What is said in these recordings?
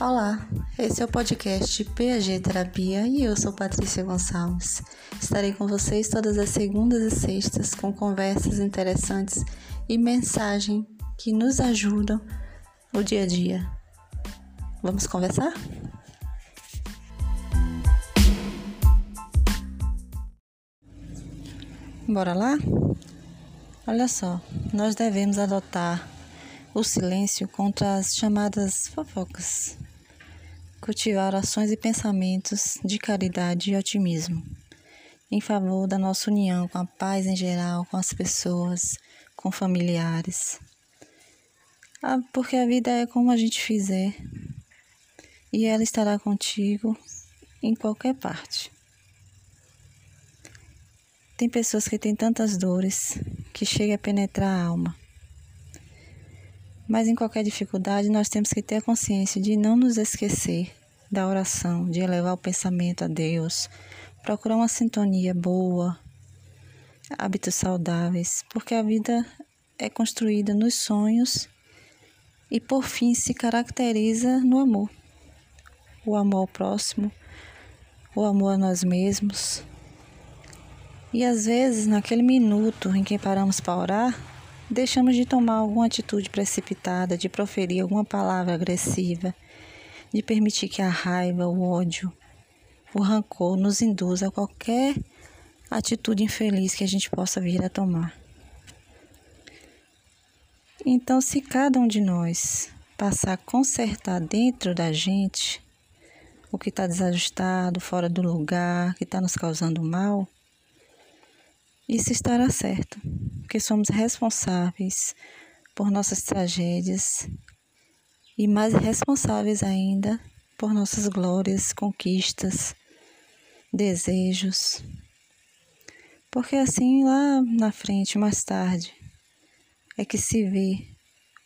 Olá, esse é o podcast PAG Terapia e eu sou Patrícia Gonçalves. Estarei com vocês todas as segundas e sextas com conversas interessantes e mensagem que nos ajudam no dia a dia. Vamos conversar? Bora lá? Olha só, nós devemos adotar o silêncio contra as chamadas fofocas cultivar ações e pensamentos de caridade e otimismo, em favor da nossa união com a paz em geral, com as pessoas, com familiares. Ah, porque a vida é como a gente fizer e ela estará contigo em qualquer parte. Tem pessoas que têm tantas dores que chega a penetrar a alma. Mas em qualquer dificuldade, nós temos que ter a consciência de não nos esquecer da oração, de elevar o pensamento a Deus, procurar uma sintonia boa, hábitos saudáveis, porque a vida é construída nos sonhos e por fim se caracteriza no amor. O amor ao próximo, o amor a nós mesmos. E às vezes, naquele minuto em que paramos para orar, deixamos de tomar alguma atitude precipitada, de proferir alguma palavra agressiva de permitir que a raiva, o ódio, o rancor nos induza a qualquer atitude infeliz que a gente possa vir a tomar. Então, se cada um de nós passar a consertar dentro da gente o que está desajustado, fora do lugar, que está nos causando mal, isso estará certo, porque somos responsáveis por nossas tragédias e mais responsáveis ainda por nossas glórias, conquistas, desejos. Porque assim lá na frente, mais tarde, é que se vê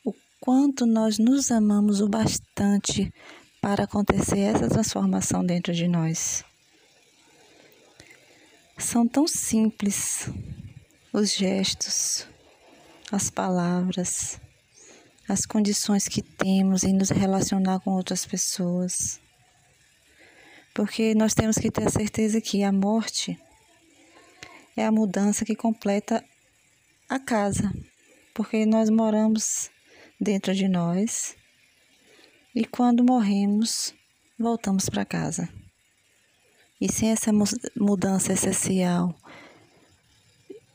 o quanto nós nos amamos o bastante para acontecer essa transformação dentro de nós. São tão simples os gestos, as palavras, as condições que temos em nos relacionar com outras pessoas. Porque nós temos que ter a certeza que a morte é a mudança que completa a casa, porque nós moramos dentro de nós e quando morremos, voltamos para casa. E sem essa mudança essencial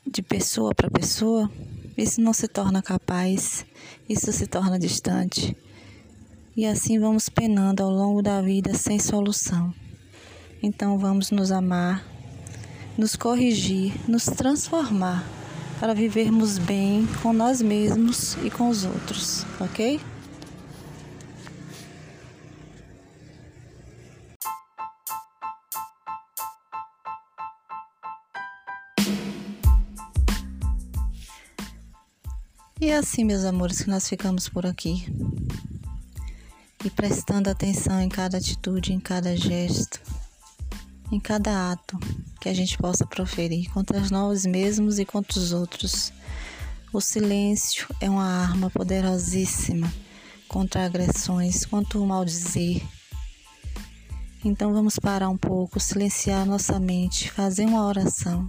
de pessoa para pessoa, isso não se torna capaz, isso se torna distante. E assim vamos penando ao longo da vida sem solução. Então vamos nos amar, nos corrigir, nos transformar para vivermos bem com nós mesmos e com os outros, ok? E é assim, meus amores, que nós ficamos por aqui. E prestando atenção em cada atitude, em cada gesto, em cada ato que a gente possa proferir contra nós mesmos e contra os outros. O silêncio é uma arma poderosíssima contra agressões, contra o maldizer. Então vamos parar um pouco, silenciar nossa mente, fazer uma oração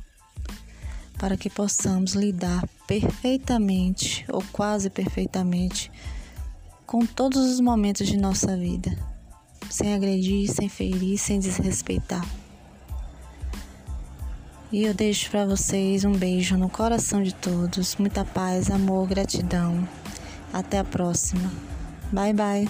para que possamos lidar perfeitamente ou quase perfeitamente com todos os momentos de nossa vida, sem agredir, sem ferir, sem desrespeitar. E eu deixo para vocês um beijo no coração de todos, muita paz, amor, gratidão. Até a próxima. Bye bye.